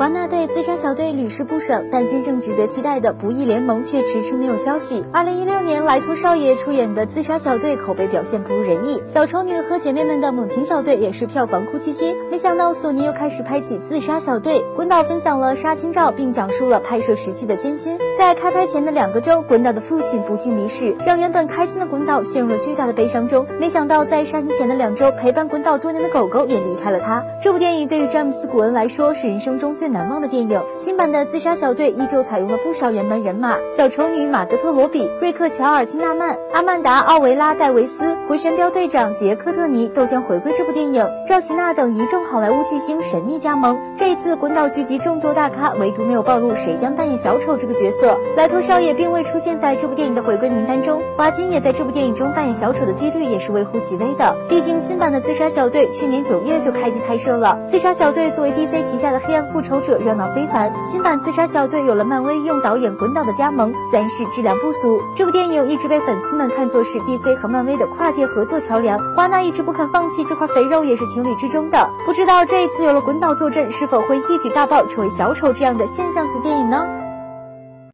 华纳对自杀小队屡试不爽，但真正值得期待的《不义联盟》却迟迟没有消息。二零一六年，莱托少爷出演的《自杀小队》口碑表现不如人意，小丑女和姐妹们的猛禽小队也是票房哭唧唧。没想到索尼又开始拍起《自杀小队》，滚导分享了杀青照，并讲述了拍摄时期的艰辛。在开拍前的两个周，滚导的父亲不幸离世，让原本开心的滚导陷入了巨大的悲伤中。没想到在杀青前的两周，陪伴滚导多年的狗狗也离开了他。这部电影对于詹姆斯·古恩来说是人生中最难忘的电影。新版的《自杀小队》依旧采用了不少原班人马，小丑女马格特·罗比、瑞克·乔尔·金纳曼、阿曼达·奥维拉·戴维斯、回旋镖队长杰克·特尼都将回归这部电影。赵希娜等一众好莱坞巨星神秘加盟。这一次，滚导聚集众多大咖，唯独没有暴露谁将扮演小丑这个角色。莱托少爷并未出现在这部电影的回归名单中，华金也在这部电影中扮演小丑的几率也是微乎其微的。毕竟，新版的《自杀小队》去年九月就开机拍摄了。自杀小队作为 DC 旗下的黑暗复仇者，热闹非凡。新版《自杀小队》有了漫威用导演滚导的加盟，自然是质量不俗。这部电影一直被粉丝们看作是 DC 和漫威的跨界合作桥梁，华纳一直不肯放弃这块肥肉，也是情理之中的。不知道这一次有了滚导坐镇，是否会一举大爆，成为小丑这样的现象级电影呢？